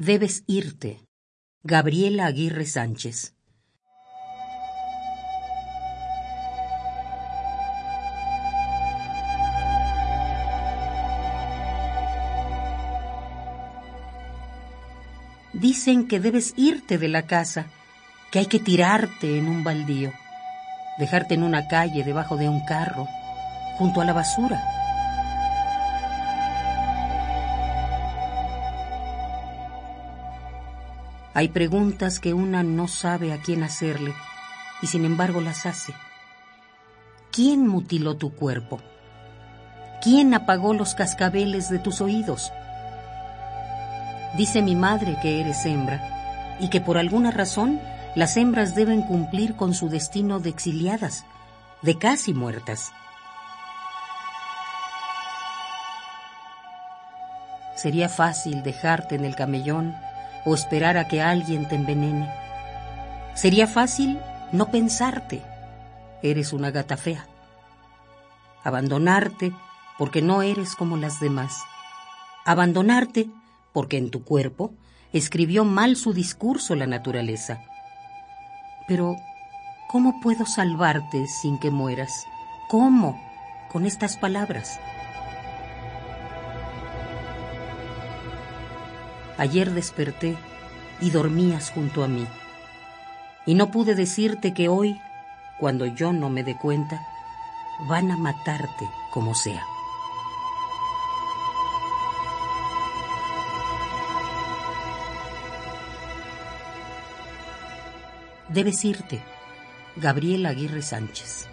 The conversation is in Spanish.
Debes irte. Gabriela Aguirre Sánchez. Dicen que debes irte de la casa, que hay que tirarte en un baldío, dejarte en una calle debajo de un carro, junto a la basura. Hay preguntas que una no sabe a quién hacerle y sin embargo las hace. ¿Quién mutiló tu cuerpo? ¿Quién apagó los cascabeles de tus oídos? Dice mi madre que eres hembra y que por alguna razón las hembras deben cumplir con su destino de exiliadas, de casi muertas. Sería fácil dejarte en el camellón o esperar a que alguien te envenene. Sería fácil no pensarte. Eres una gata fea. Abandonarte porque no eres como las demás. Abandonarte porque en tu cuerpo escribió mal su discurso la naturaleza. Pero, ¿cómo puedo salvarte sin que mueras? ¿Cómo? Con estas palabras. Ayer desperté y dormías junto a mí. Y no pude decirte que hoy, cuando yo no me dé cuenta, van a matarte como sea. Debes irte. Gabriel Aguirre Sánchez.